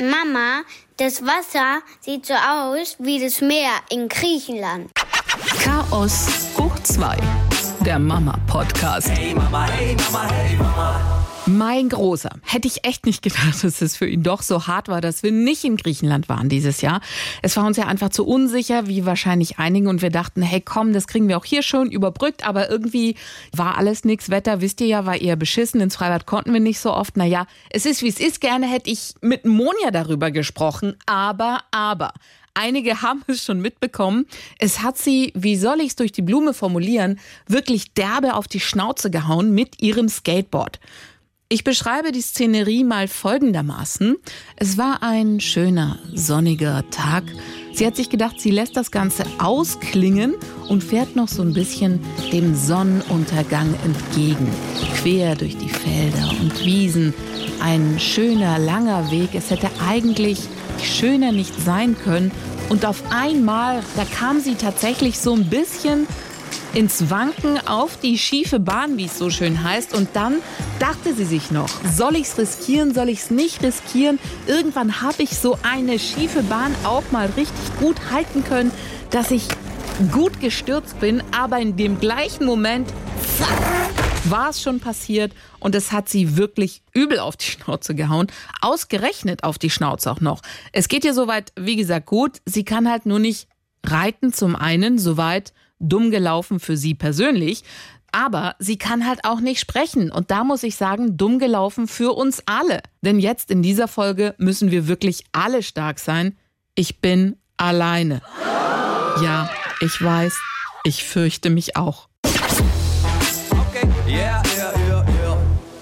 Mama, das Wasser sieht so aus wie das Meer in Griechenland. Chaos hoch 2, der Mama-Podcast. Hey Mama, hey Mama, hey Mama. Mein Großer, hätte ich echt nicht gedacht, dass es für ihn doch so hart war, dass wir nicht in Griechenland waren dieses Jahr. Es war uns ja einfach zu unsicher, wie wahrscheinlich einigen. Und wir dachten, hey komm, das kriegen wir auch hier schon überbrückt. Aber irgendwie war alles nix. Wetter, wisst ihr ja, war eher beschissen. Ins Freibad konnten wir nicht so oft. Naja, es ist wie es ist. Gerne hätte ich mit Monja darüber gesprochen. Aber, aber. Einige haben es schon mitbekommen. Es hat sie, wie soll ich es durch die Blume formulieren, wirklich derbe auf die Schnauze gehauen mit ihrem Skateboard. Ich beschreibe die Szenerie mal folgendermaßen. Es war ein schöner, sonniger Tag. Sie hat sich gedacht, sie lässt das Ganze ausklingen und fährt noch so ein bisschen dem Sonnenuntergang entgegen. Quer durch die Felder und Wiesen. Ein schöner, langer Weg. Es hätte eigentlich schöner nicht sein können. Und auf einmal, da kam sie tatsächlich so ein bisschen ins Wanken auf die schiefe Bahn, wie es so schön heißt. Und dann dachte sie sich noch, soll ich es riskieren, soll ich es nicht riskieren? Irgendwann habe ich so eine schiefe Bahn auch mal richtig gut halten können, dass ich gut gestürzt bin, aber in dem gleichen Moment war es schon passiert und es hat sie wirklich übel auf die Schnauze gehauen. Ausgerechnet auf die Schnauze auch noch. Es geht ihr soweit, wie gesagt, gut. Sie kann halt nur nicht reiten zum einen, soweit dumm gelaufen für sie persönlich. Aber sie kann halt auch nicht sprechen. Und da muss ich sagen, dumm gelaufen für uns alle. Denn jetzt in dieser Folge müssen wir wirklich alle stark sein. Ich bin alleine. Ja, ich weiß, ich fürchte mich auch. Okay, yeah, yeah, yeah.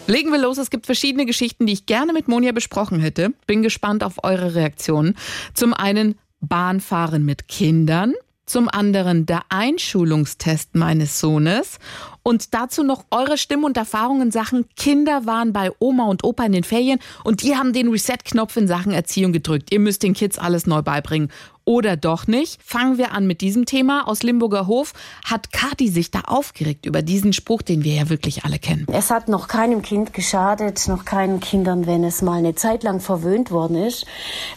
Legen wir los. Es gibt verschiedene Geschichten, die ich gerne mit Monja besprochen hätte. Bin gespannt auf eure Reaktionen. Zum einen Bahnfahren mit Kindern zum anderen der Einschulungstest meines Sohnes und dazu noch eure Stimmen und Erfahrungen in Sachen Kinder waren bei Oma und Opa in den Ferien und die haben den Reset-Knopf in Sachen Erziehung gedrückt. Ihr müsst den Kids alles neu beibringen. Oder doch nicht? Fangen wir an mit diesem Thema. Aus Limburger Hof hat Kati sich da aufgeregt über diesen Spruch, den wir ja wirklich alle kennen. Es hat noch keinem Kind geschadet, noch keinen Kindern, wenn es mal eine Zeit lang verwöhnt worden ist.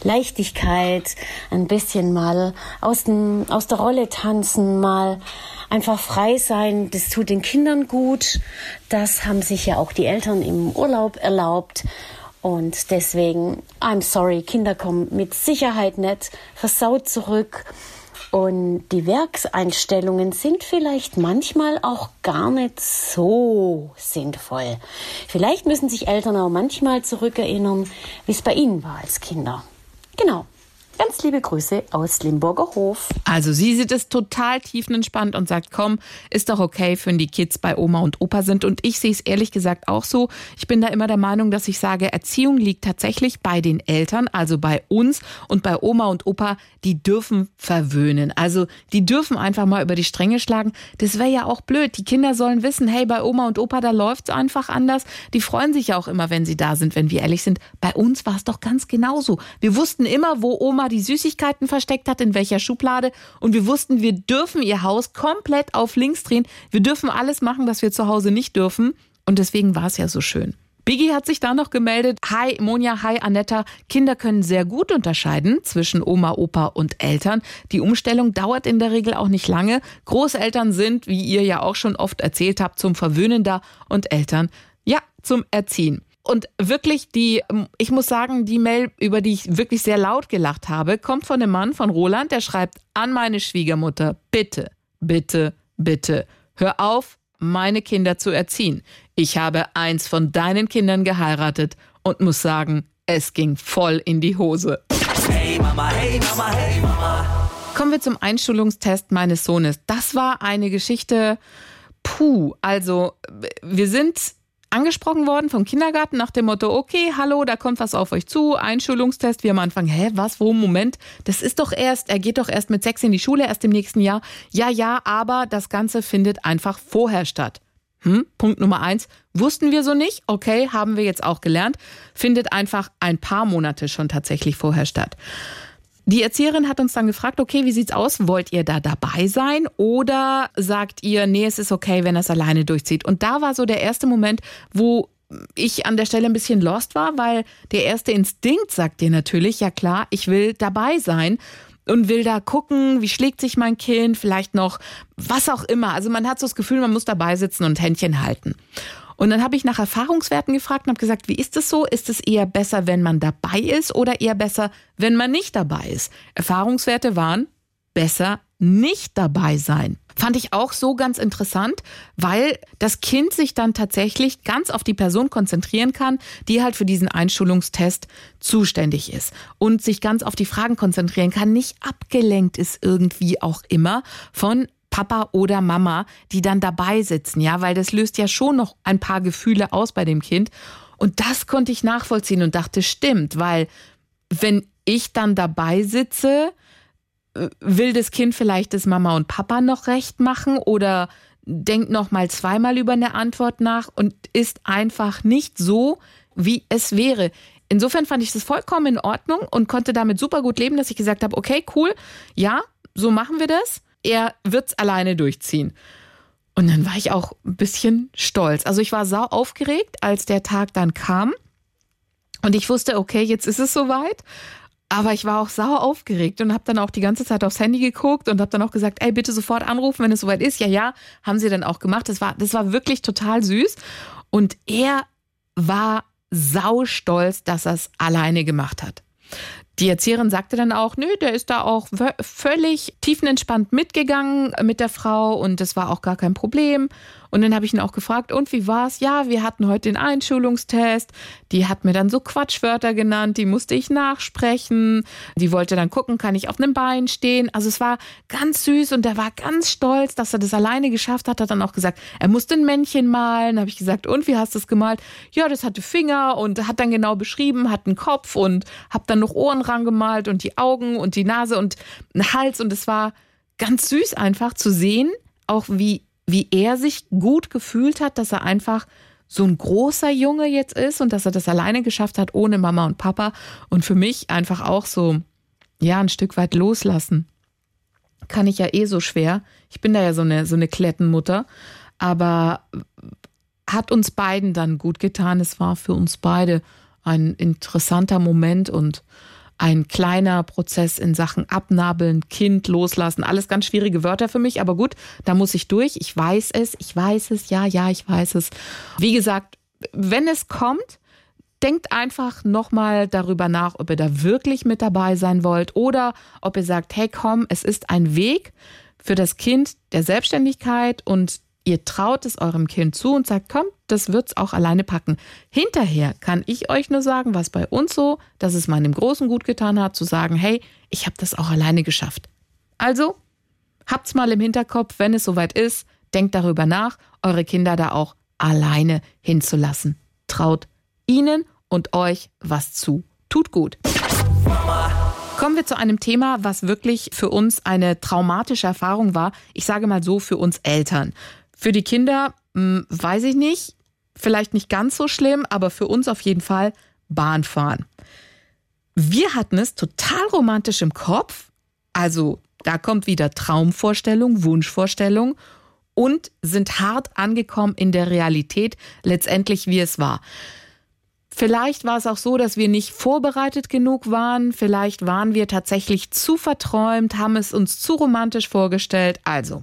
Leichtigkeit, ein bisschen mal aus, dem, aus der Rolle tanzen, mal einfach frei sein, das tut den Kindern gut. Das haben sich ja auch die Eltern im Urlaub erlaubt. Und deswegen, I'm sorry, Kinder kommen mit Sicherheit nicht versaut zurück. Und die Werkseinstellungen sind vielleicht manchmal auch gar nicht so sinnvoll. Vielleicht müssen sich Eltern auch manchmal zurückerinnern, wie es bei ihnen war als Kinder. Genau. Ganz liebe Grüße aus Limburger Hof. Also sie sieht es total tiefenentspannt und sagt, komm, ist doch okay, wenn die Kids bei Oma und Opa sind. Und ich sehe es ehrlich gesagt auch so. Ich bin da immer der Meinung, dass ich sage, Erziehung liegt tatsächlich bei den Eltern, also bei uns und bei Oma und Opa, die dürfen verwöhnen. Also die dürfen einfach mal über die Stränge schlagen. Das wäre ja auch blöd. Die Kinder sollen wissen, hey, bei Oma und Opa, da läuft es einfach anders. Die freuen sich ja auch immer, wenn sie da sind, wenn wir ehrlich sind. Bei uns war es doch ganz genauso. Wir wussten immer, wo Oma die Süßigkeiten versteckt hat, in welcher Schublade. Und wir wussten, wir dürfen ihr Haus komplett auf links drehen. Wir dürfen alles machen, was wir zu Hause nicht dürfen. Und deswegen war es ja so schön. Biggie hat sich da noch gemeldet. Hi Monja, hi Anetta. Kinder können sehr gut unterscheiden zwischen Oma, Opa und Eltern. Die Umstellung dauert in der Regel auch nicht lange. Großeltern sind, wie ihr ja auch schon oft erzählt habt, zum Verwöhnen da und Eltern, ja, zum Erziehen. Und wirklich die, ich muss sagen, die Mail, über die ich wirklich sehr laut gelacht habe, kommt von einem Mann, von Roland, der schreibt an meine Schwiegermutter, bitte, bitte, bitte, hör auf, meine Kinder zu erziehen. Ich habe eins von deinen Kindern geheiratet und muss sagen, es ging voll in die Hose. Hey Mama, hey Mama, hey Mama. Kommen wir zum Einschulungstest meines Sohnes. Das war eine Geschichte, puh, also wir sind angesprochen worden vom Kindergarten nach dem Motto, okay, hallo, da kommt was auf euch zu, Einschulungstest. Wir am Anfang, hä, was, wo, Moment, das ist doch erst, er geht doch erst mit sechs in die Schule, erst im nächsten Jahr. Ja, ja, aber das Ganze findet einfach vorher statt. Hm? Punkt Nummer eins, wussten wir so nicht, okay, haben wir jetzt auch gelernt, findet einfach ein paar Monate schon tatsächlich vorher statt. Die Erzieherin hat uns dann gefragt, okay, wie sieht's aus? Wollt ihr da dabei sein? Oder sagt ihr, nee, es ist okay, wenn er es alleine durchzieht? Und da war so der erste Moment, wo ich an der Stelle ein bisschen lost war, weil der erste Instinkt sagt dir natürlich, ja klar, ich will dabei sein und will da gucken, wie schlägt sich mein Kind, vielleicht noch was auch immer. Also man hat so das Gefühl, man muss dabei sitzen und Händchen halten. Und dann habe ich nach Erfahrungswerten gefragt und habe gesagt, wie ist es so? Ist es eher besser, wenn man dabei ist oder eher besser, wenn man nicht dabei ist? Erfahrungswerte waren besser nicht dabei sein. Fand ich auch so ganz interessant, weil das Kind sich dann tatsächlich ganz auf die Person konzentrieren kann, die halt für diesen Einschulungstest zuständig ist und sich ganz auf die Fragen konzentrieren kann, nicht abgelenkt ist irgendwie auch immer von Papa oder Mama, die dann dabei sitzen, ja, weil das löst ja schon noch ein paar Gefühle aus bei dem Kind. Und das konnte ich nachvollziehen und dachte, stimmt, weil wenn ich dann dabei sitze, will das Kind vielleicht das Mama und Papa noch recht machen oder denkt noch mal zweimal über eine Antwort nach und ist einfach nicht so, wie es wäre. Insofern fand ich das vollkommen in Ordnung und konnte damit super gut leben, dass ich gesagt habe, okay, cool, ja, so machen wir das er wird's alleine durchziehen. Und dann war ich auch ein bisschen stolz. Also ich war sau aufgeregt, als der Tag dann kam. Und ich wusste, okay, jetzt ist es soweit. Aber ich war auch sau aufgeregt und habe dann auch die ganze Zeit aufs Handy geguckt und habe dann auch gesagt, ey, bitte sofort anrufen, wenn es soweit ist. Ja, ja, haben sie dann auch gemacht. Das war, das war wirklich total süß. Und er war sau stolz, dass er es alleine gemacht hat. Die Erzieherin sagte dann auch, nö, der ist da auch völlig tiefenentspannt mitgegangen mit der Frau und das war auch gar kein Problem. Und dann habe ich ihn auch gefragt, und wie war's? Ja, wir hatten heute den Einschulungstest. Die hat mir dann so Quatschwörter genannt, die musste ich nachsprechen. Die wollte dann gucken, kann ich auf einem Bein stehen? Also es war ganz süß und er war ganz stolz, dass er das alleine geschafft hat. Hat dann auch gesagt, er musste ein Männchen malen. Habe ich gesagt, und wie hast du es gemalt? Ja, das hatte Finger und hat dann genau beschrieben, hat einen Kopf und habe dann noch Ohren rangemalt und die Augen und die Nase und einen Hals und es war ganz süß einfach zu sehen, auch wie wie er sich gut gefühlt hat, dass er einfach so ein großer Junge jetzt ist und dass er das alleine geschafft hat, ohne Mama und Papa. Und für mich einfach auch so, ja, ein Stück weit loslassen. Kann ich ja eh so schwer. Ich bin da ja so eine, so eine Klettenmutter. Aber hat uns beiden dann gut getan. Es war für uns beide ein interessanter Moment und ein kleiner Prozess in Sachen Abnabeln, Kind loslassen, alles ganz schwierige Wörter für mich, aber gut, da muss ich durch. Ich weiß es, ich weiß es, ja, ja, ich weiß es. Wie gesagt, wenn es kommt, denkt einfach nochmal darüber nach, ob ihr da wirklich mit dabei sein wollt oder ob ihr sagt, hey komm, es ist ein Weg für das Kind der Selbstständigkeit und Ihr traut es eurem Kind zu und sagt, komm, das wird's auch alleine packen. Hinterher kann ich euch nur sagen, was bei uns so, dass es meinem Großen gut getan hat, zu sagen, hey, ich habe das auch alleine geschafft. Also, habt's mal im Hinterkopf, wenn es soweit ist, denkt darüber nach, eure Kinder da auch alleine hinzulassen. Traut ihnen und euch was zu. Tut gut. Kommen wir zu einem Thema, was wirklich für uns eine traumatische Erfahrung war. Ich sage mal so, für uns Eltern. Für die Kinder hm, weiß ich nicht, vielleicht nicht ganz so schlimm, aber für uns auf jeden Fall Bahnfahren. Wir hatten es total romantisch im Kopf. Also da kommt wieder Traumvorstellung, Wunschvorstellung und sind hart angekommen in der Realität, letztendlich wie es war. Vielleicht war es auch so, dass wir nicht vorbereitet genug waren. Vielleicht waren wir tatsächlich zu verträumt, haben es uns zu romantisch vorgestellt. Also,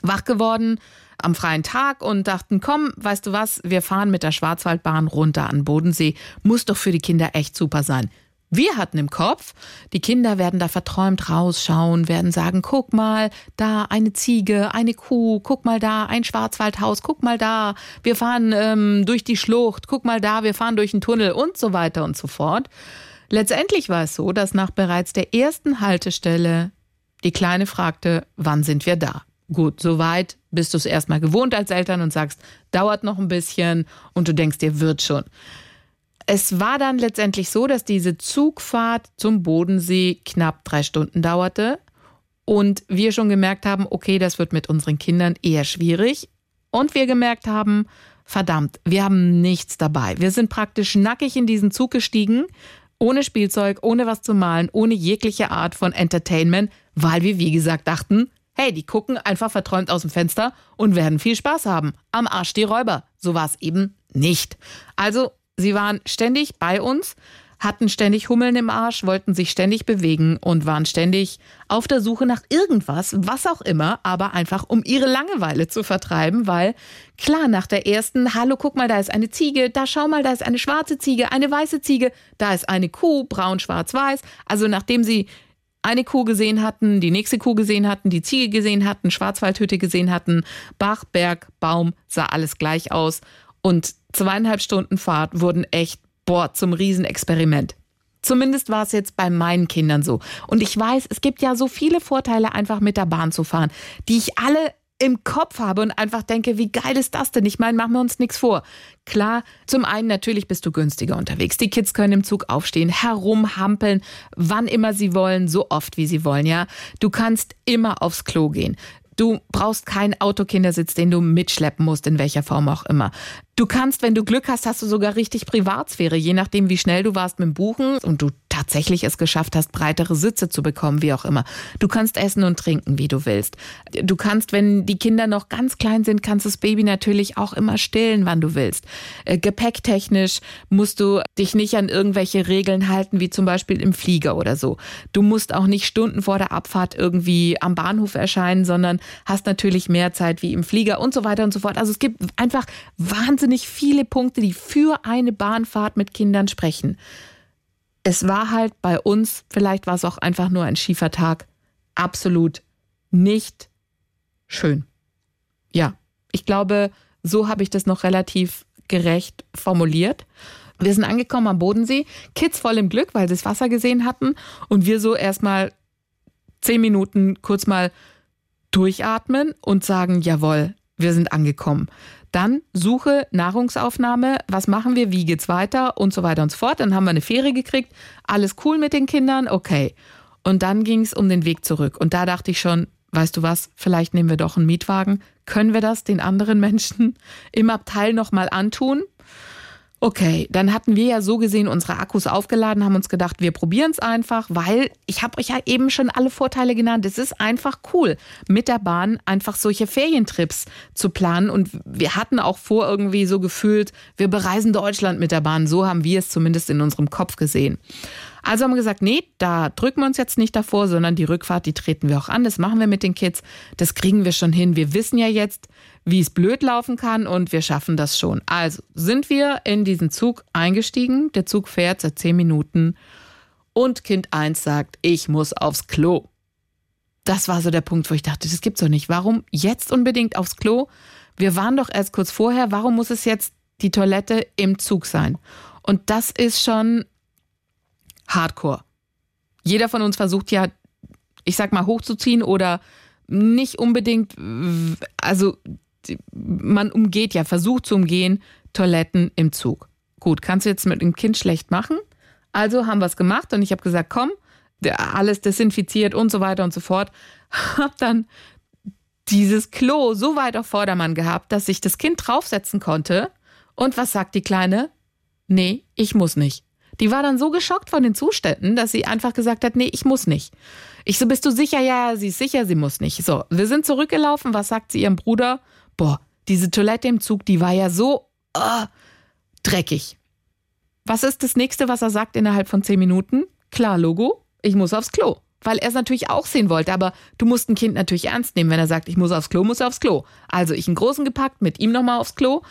wach geworden, am freien Tag und dachten, komm, weißt du was, wir fahren mit der Schwarzwaldbahn runter an Bodensee. Muss doch für die Kinder echt super sein. Wir hatten im Kopf, die Kinder werden da verträumt rausschauen, werden sagen, guck mal, da eine Ziege, eine Kuh, guck mal da, ein Schwarzwaldhaus, guck mal da, wir fahren ähm, durch die Schlucht, guck mal da, wir fahren durch einen Tunnel und so weiter und so fort. Letztendlich war es so, dass nach bereits der ersten Haltestelle die Kleine fragte, wann sind wir da? Gut, soweit bist du es erstmal gewohnt als Eltern und sagst, dauert noch ein bisschen und du denkst dir, wird schon. Es war dann letztendlich so, dass diese Zugfahrt zum Bodensee knapp drei Stunden dauerte und wir schon gemerkt haben, okay, das wird mit unseren Kindern eher schwierig. Und wir gemerkt haben, verdammt, wir haben nichts dabei. Wir sind praktisch nackig in diesen Zug gestiegen, ohne Spielzeug, ohne was zu malen, ohne jegliche Art von Entertainment, weil wir, wie gesagt, dachten, Hey, die gucken einfach verträumt aus dem Fenster und werden viel Spaß haben. Am Arsch die Räuber. So war es eben nicht. Also, sie waren ständig bei uns, hatten ständig Hummeln im Arsch, wollten sich ständig bewegen und waren ständig auf der Suche nach irgendwas, was auch immer, aber einfach um ihre Langeweile zu vertreiben, weil klar, nach der ersten, hallo, guck mal, da ist eine Ziege, da schau mal, da ist eine schwarze Ziege, eine weiße Ziege, da ist eine Kuh, braun, schwarz, weiß. Also nachdem sie eine Kuh gesehen hatten, die nächste Kuh gesehen hatten, die Ziege gesehen hatten, Schwarzwaldhütte gesehen hatten, Bach, Berg, Baum, sah alles gleich aus. Und zweieinhalb Stunden Fahrt wurden echt boah, zum Riesenexperiment. Zumindest war es jetzt bei meinen Kindern so. Und ich weiß, es gibt ja so viele Vorteile, einfach mit der Bahn zu fahren, die ich alle im Kopf habe und einfach denke, wie geil ist das denn? Ich meine, machen wir uns nichts vor. Klar, zum einen natürlich bist du günstiger unterwegs. Die Kids können im Zug aufstehen, herumhampeln, wann immer sie wollen, so oft wie sie wollen, ja. Du kannst immer aufs Klo gehen. Du brauchst keinen Autokindersitz, den du mitschleppen musst, in welcher Form auch immer. Du kannst, wenn du Glück hast, hast du sogar richtig Privatsphäre, je nachdem, wie schnell du warst mit dem Buchen und du tatsächlich es geschafft hast, breitere Sitze zu bekommen, wie auch immer. Du kannst essen und trinken, wie du willst. Du kannst, wenn die Kinder noch ganz klein sind, kannst das Baby natürlich auch immer stillen, wann du willst. Äh, gepäcktechnisch musst du dich nicht an irgendwelche Regeln halten, wie zum Beispiel im Flieger oder so. Du musst auch nicht Stunden vor der Abfahrt irgendwie am Bahnhof erscheinen, sondern hast natürlich mehr Zeit wie im Flieger und so weiter und so fort. Also es gibt einfach wahnsinnig wahnsinnig viele Punkte, die für eine Bahnfahrt mit Kindern sprechen. Es war halt bei uns, vielleicht war es auch einfach nur ein schiefer Tag, absolut nicht schön. Ja, ich glaube, so habe ich das noch relativ gerecht formuliert. Wir sind angekommen am Bodensee, Kids voll im Glück, weil sie das Wasser gesehen hatten und wir so erstmal zehn Minuten kurz mal durchatmen und sagen, jawohl, wir sind angekommen. Dann Suche, Nahrungsaufnahme, was machen wir, wie geht's weiter und so weiter und so fort. Dann haben wir eine Fähre gekriegt, alles cool mit den Kindern, okay. Und dann ging es um den Weg zurück. Und da dachte ich schon, weißt du was, vielleicht nehmen wir doch einen Mietwagen. Können wir das den anderen Menschen im Abteil nochmal antun? Okay, dann hatten wir ja so gesehen unsere Akkus aufgeladen, haben uns gedacht, wir probieren es einfach, weil ich habe euch ja eben schon alle Vorteile genannt. Es ist einfach cool, mit der Bahn einfach solche Ferientrips zu planen. Und wir hatten auch vor, irgendwie so gefühlt, wir bereisen Deutschland mit der Bahn. So haben wir es zumindest in unserem Kopf gesehen. Also haben wir gesagt, nee, da drücken wir uns jetzt nicht davor, sondern die Rückfahrt, die treten wir auch an. Das machen wir mit den Kids. Das kriegen wir schon hin. Wir wissen ja jetzt, wie es blöd laufen kann und wir schaffen das schon. Also sind wir in diesen Zug eingestiegen. Der Zug fährt seit zehn Minuten und Kind 1 sagt, ich muss aufs Klo. Das war so der Punkt, wo ich dachte, das gibt's doch nicht. Warum jetzt unbedingt aufs Klo? Wir waren doch erst kurz vorher. Warum muss es jetzt die Toilette im Zug sein? Und das ist schon Hardcore. Jeder von uns versucht ja, ich sag mal, hochzuziehen oder nicht unbedingt, also man umgeht ja, versucht zu umgehen, Toiletten im Zug. Gut, kannst du jetzt mit dem Kind schlecht machen. Also haben wir es gemacht und ich habe gesagt, komm, alles desinfiziert und so weiter und so fort. Hab dann dieses Klo so weit auf Vordermann gehabt, dass ich das Kind draufsetzen konnte. Und was sagt die Kleine? Nee, ich muss nicht. Die war dann so geschockt von den Zuständen, dass sie einfach gesagt hat, nee, ich muss nicht. Ich so, bist du sicher? Ja, sie ist sicher, sie muss nicht. So, wir sind zurückgelaufen. Was sagt sie ihrem Bruder? Boah, diese Toilette im Zug, die war ja so uh, dreckig. Was ist das nächste, was er sagt innerhalb von zehn Minuten? Klar, Logo, ich muss aufs Klo. Weil er es natürlich auch sehen wollte, aber du musst ein Kind natürlich ernst nehmen. Wenn er sagt, ich muss aufs Klo, muss er aufs Klo. Also ich einen großen gepackt, mit ihm nochmal aufs Klo,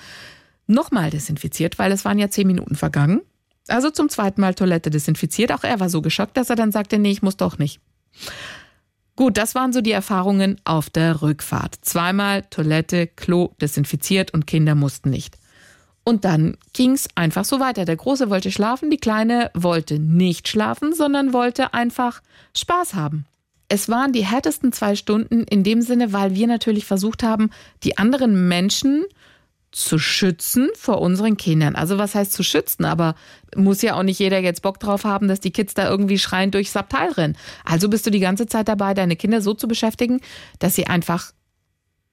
nochmal desinfiziert, weil es waren ja zehn Minuten vergangen. Also zum zweiten Mal Toilette desinfiziert. Auch er war so geschockt, dass er dann sagte, nee, ich muss doch nicht. Gut, das waren so die Erfahrungen auf der Rückfahrt. Zweimal Toilette, Klo desinfiziert und Kinder mussten nicht. Und dann ging es einfach so weiter. Der Große wollte schlafen, die Kleine wollte nicht schlafen, sondern wollte einfach Spaß haben. Es waren die härtesten zwei Stunden in dem Sinne, weil wir natürlich versucht haben, die anderen Menschen zu schützen vor unseren Kindern. Also was heißt zu schützen? Aber muss ja auch nicht jeder jetzt Bock drauf haben, dass die Kids da irgendwie schreien durchs Abteil rennen. Also bist du die ganze Zeit dabei, deine Kinder so zu beschäftigen, dass sie einfach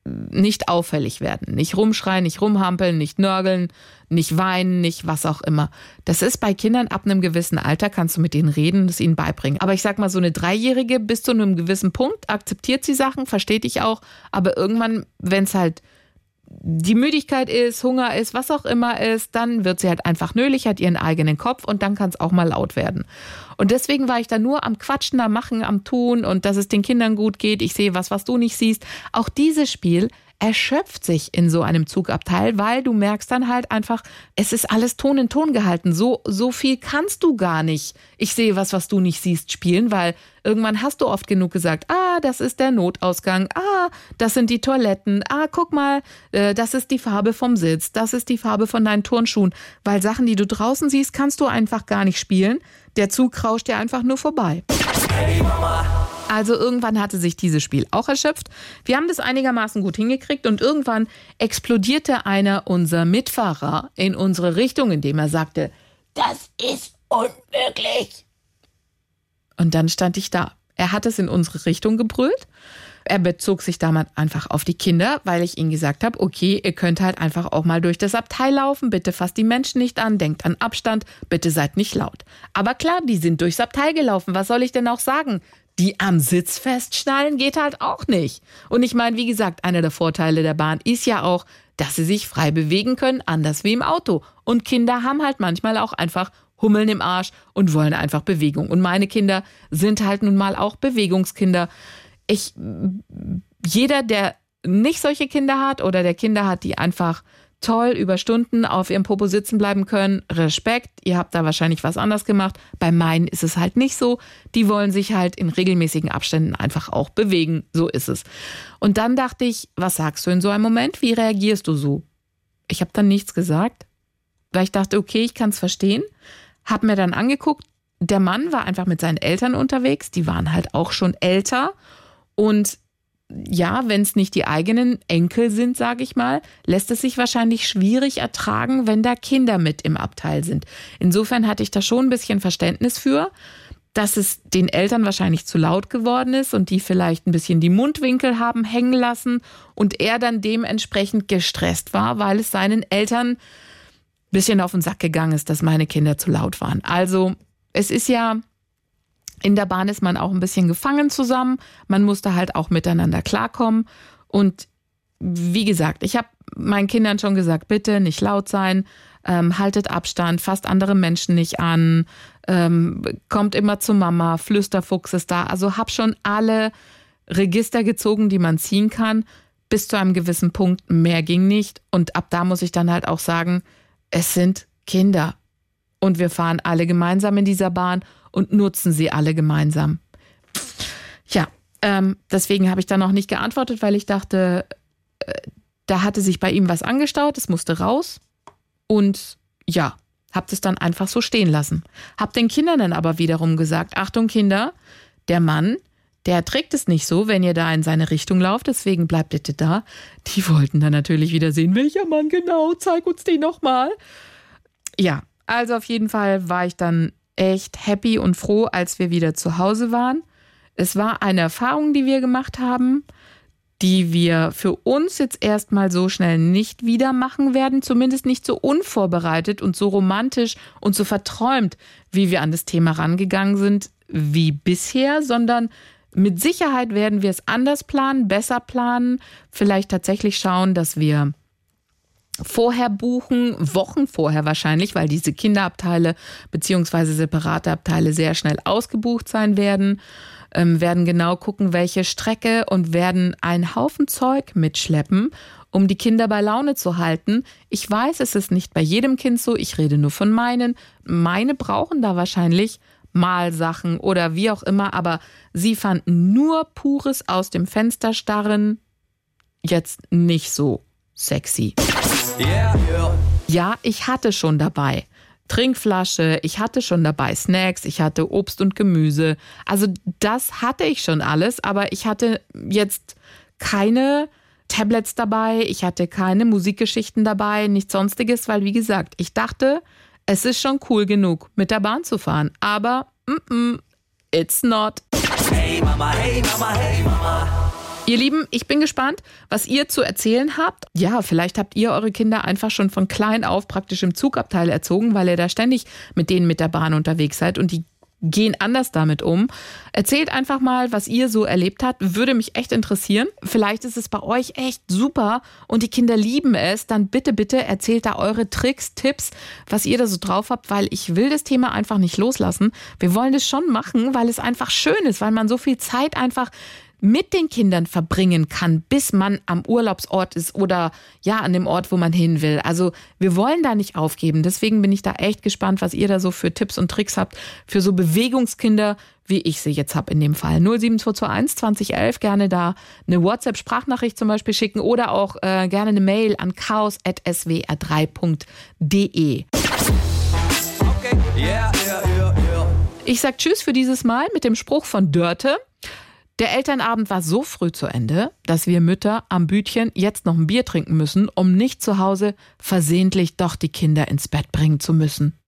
nicht auffällig werden. Nicht rumschreien, nicht rumhampeln, nicht nörgeln, nicht weinen, nicht was auch immer. Das ist bei Kindern ab einem gewissen Alter, kannst du mit denen reden und es ihnen beibringen. Aber ich sag mal, so eine Dreijährige bis zu einem gewissen Punkt akzeptiert sie Sachen, versteht dich auch, aber irgendwann, wenn es halt die Müdigkeit ist, Hunger ist, was auch immer ist, dann wird sie halt einfach nölig, hat ihren eigenen Kopf und dann kann es auch mal laut werden. Und deswegen war ich da nur am Quatschen, am Machen, am Tun und dass es den Kindern gut geht. Ich sehe was, was du nicht siehst. Auch dieses Spiel erschöpft sich in so einem Zugabteil, weil du merkst dann halt einfach, es ist alles Ton in Ton gehalten. So, so viel kannst du gar nicht. Ich sehe was, was du nicht siehst, spielen, weil irgendwann hast du oft genug gesagt, ah, das ist der Notausgang, ah, das sind die Toiletten, ah, guck mal, äh, das ist die Farbe vom Sitz, das ist die Farbe von deinen Turnschuhen. Weil Sachen, die du draußen siehst, kannst du einfach gar nicht spielen. Der Zug rauscht dir einfach nur vorbei. Hey Mama. Also irgendwann hatte sich dieses Spiel auch erschöpft. Wir haben das einigermaßen gut hingekriegt und irgendwann explodierte einer unserer Mitfahrer in unsere Richtung, indem er sagte, das ist unmöglich. Und dann stand ich da. Er hat es in unsere Richtung gebrüllt. Er bezog sich damals einfach auf die Kinder, weil ich ihnen gesagt habe, okay, ihr könnt halt einfach auch mal durch das Abteil laufen, bitte fasst die Menschen nicht an, denkt an Abstand, bitte seid nicht laut. Aber klar, die sind durchs Abteil gelaufen, was soll ich denn auch sagen? Die am Sitz festschnallen geht halt auch nicht. Und ich meine, wie gesagt, einer der Vorteile der Bahn ist ja auch, dass sie sich frei bewegen können, anders wie im Auto. Und Kinder haben halt manchmal auch einfach Hummeln im Arsch und wollen einfach Bewegung. Und meine Kinder sind halt nun mal auch Bewegungskinder. Ich, jeder, der nicht solche Kinder hat oder der Kinder hat, die einfach toll über Stunden auf ihrem Popo sitzen bleiben können. Respekt, ihr habt da wahrscheinlich was anders gemacht. Bei meinen ist es halt nicht so. Die wollen sich halt in regelmäßigen Abständen einfach auch bewegen. So ist es. Und dann dachte ich, was sagst du in so einem Moment? Wie reagierst du so? Ich habe dann nichts gesagt, weil ich dachte, okay, ich kann es verstehen. Hab mir dann angeguckt, der Mann war einfach mit seinen Eltern unterwegs. Die waren halt auch schon älter. Und ja, wenn es nicht die eigenen Enkel sind, sage ich mal, lässt es sich wahrscheinlich schwierig ertragen, wenn da Kinder mit im Abteil sind. Insofern hatte ich da schon ein bisschen Verständnis für, dass es den Eltern wahrscheinlich zu laut geworden ist und die vielleicht ein bisschen die Mundwinkel haben hängen lassen und er dann dementsprechend gestresst war, weil es seinen Eltern ein bisschen auf den Sack gegangen ist, dass meine Kinder zu laut waren. Also es ist ja in der Bahn ist man auch ein bisschen gefangen zusammen. Man musste halt auch miteinander klarkommen. Und wie gesagt, ich habe meinen Kindern schon gesagt, bitte nicht laut sein, ähm, haltet Abstand, fasst andere Menschen nicht an, ähm, kommt immer zu Mama, Flüsterfuchs ist da. Also habe schon alle Register gezogen, die man ziehen kann, bis zu einem gewissen Punkt. Mehr ging nicht. Und ab da muss ich dann halt auch sagen, es sind Kinder. Und wir fahren alle gemeinsam in dieser Bahn und nutzen sie alle gemeinsam. Ja, ähm, deswegen habe ich da noch nicht geantwortet, weil ich dachte, äh, da hatte sich bei ihm was angestaut, es musste raus. Und ja, habt es dann einfach so stehen lassen. Hab den Kindern dann aber wiederum gesagt, Achtung Kinder, der Mann, der trägt es nicht so, wenn ihr da in seine Richtung lauft, deswegen bleibt bitte da. Die wollten dann natürlich wieder sehen, welcher Mann genau, zeig uns den nochmal. Ja, also auf jeden Fall war ich dann echt happy und froh, als wir wieder zu Hause waren. Es war eine Erfahrung, die wir gemacht haben, die wir für uns jetzt erstmal so schnell nicht wieder machen werden, zumindest nicht so unvorbereitet und so romantisch und so verträumt, wie wir an das Thema rangegangen sind, wie bisher, sondern mit Sicherheit werden wir es anders planen, besser planen, vielleicht tatsächlich schauen, dass wir vorher buchen, Wochen vorher wahrscheinlich, weil diese Kinderabteile beziehungsweise separate Abteile sehr schnell ausgebucht sein werden, ähm, werden genau gucken, welche Strecke und werden einen Haufen Zeug mitschleppen, um die Kinder bei Laune zu halten. Ich weiß, es ist nicht bei jedem Kind so, ich rede nur von meinen. Meine brauchen da wahrscheinlich Malsachen oder wie auch immer, aber sie fanden nur pures aus dem Fenster starren jetzt nicht so sexy. Ja, ich hatte schon dabei. Trinkflasche, ich hatte schon dabei Snacks, ich hatte Obst und Gemüse. Also das hatte ich schon alles, aber ich hatte jetzt keine Tablets dabei, ich hatte keine Musikgeschichten dabei, nichts sonstiges, weil wie gesagt, ich dachte, es ist schon cool genug, mit der Bahn zu fahren. Aber mm -mm, it's not. Hey Mama, hey Mama, hey Mama. Ihr Lieben, ich bin gespannt, was ihr zu erzählen habt. Ja, vielleicht habt ihr eure Kinder einfach schon von klein auf praktisch im Zugabteil erzogen, weil ihr da ständig mit denen mit der Bahn unterwegs seid und die gehen anders damit um. Erzählt einfach mal, was ihr so erlebt habt. Würde mich echt interessieren. Vielleicht ist es bei euch echt super und die Kinder lieben es. Dann bitte, bitte erzählt da eure Tricks, Tipps, was ihr da so drauf habt, weil ich will das Thema einfach nicht loslassen. Wir wollen das schon machen, weil es einfach schön ist, weil man so viel Zeit einfach mit den Kindern verbringen kann, bis man am Urlaubsort ist oder ja, an dem Ort, wo man hin will. Also wir wollen da nicht aufgeben. Deswegen bin ich da echt gespannt, was ihr da so für Tipps und Tricks habt für so Bewegungskinder, wie ich sie jetzt habe in dem Fall. 07221 2011 gerne da eine WhatsApp-Sprachnachricht zum Beispiel schicken oder auch äh, gerne eine Mail an chaos.swr3.de. Okay, yeah, yeah, yeah. Ich sag Tschüss für dieses Mal mit dem Spruch von Dörte. Der Elternabend war so früh zu Ende, dass wir Mütter am Bütchen jetzt noch ein Bier trinken müssen, um nicht zu Hause versehentlich doch die Kinder ins Bett bringen zu müssen.